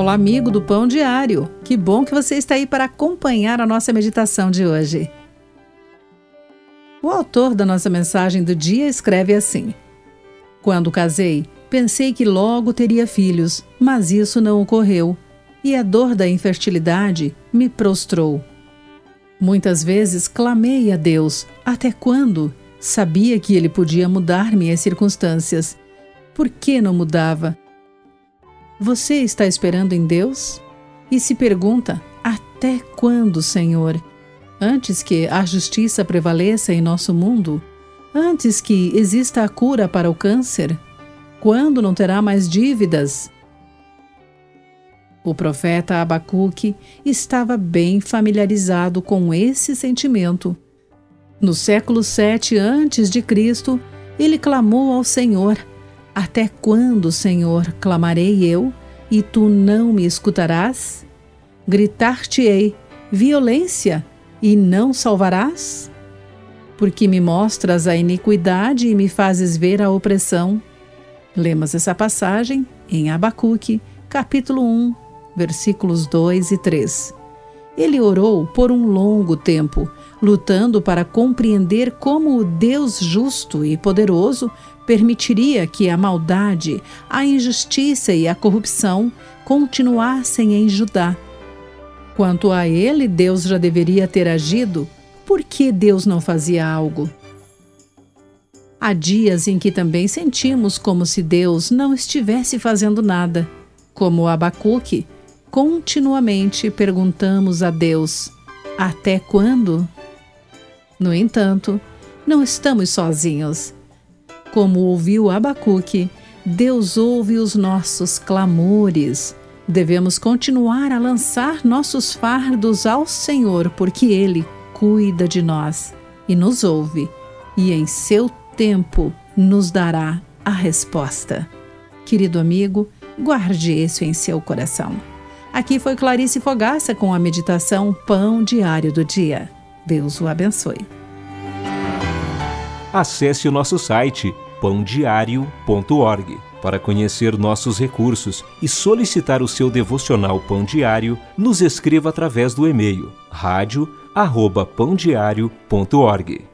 Olá, amigo do Pão Diário. Que bom que você está aí para acompanhar a nossa meditação de hoje. O autor da nossa mensagem do dia escreve assim: Quando casei, pensei que logo teria filhos, mas isso não ocorreu, e a dor da infertilidade me prostrou. Muitas vezes clamei a Deus, até quando? Sabia que Ele podia mudar minhas circunstâncias. Por que não mudava? Você está esperando em Deus? E se pergunta: até quando, Senhor? Antes que a justiça prevaleça em nosso mundo? Antes que exista a cura para o câncer? Quando não terá mais dívidas? O profeta Abacuque estava bem familiarizado com esse sentimento. No século 7 antes de Cristo, ele clamou ao Senhor até quando, Senhor, clamarei eu, e tu não me escutarás? Gritar-te-ei violência, e não salvarás? Porque me mostras a iniquidade e me fazes ver a opressão. Lemos essa passagem em Abacuque, capítulo 1, versículos 2 e 3. Ele orou por um longo tempo, lutando para compreender como o Deus justo e poderoso permitiria que a maldade, a injustiça e a corrupção continuassem em Judá. Quanto a ele, Deus já deveria ter agido. Por que Deus não fazia algo? Há dias em que também sentimos como se Deus não estivesse fazendo nada. Como Abacuque, continuamente perguntamos a Deus: até quando? No entanto, não estamos sozinhos. Como ouviu Abacuque, Deus ouve os nossos clamores. Devemos continuar a lançar nossos fardos ao Senhor, porque Ele cuida de nós e nos ouve, e em seu tempo nos dará a resposta. Querido amigo, guarde isso em seu coração. Aqui foi Clarice Fogaça com a meditação Pão Diário do Dia. Deus o abençoe acesse o nosso site pãodiario.org para conhecer nossos recursos e solicitar o seu devocional Pão Diário, nos escreva através do e-mail rádio@pandiario.org.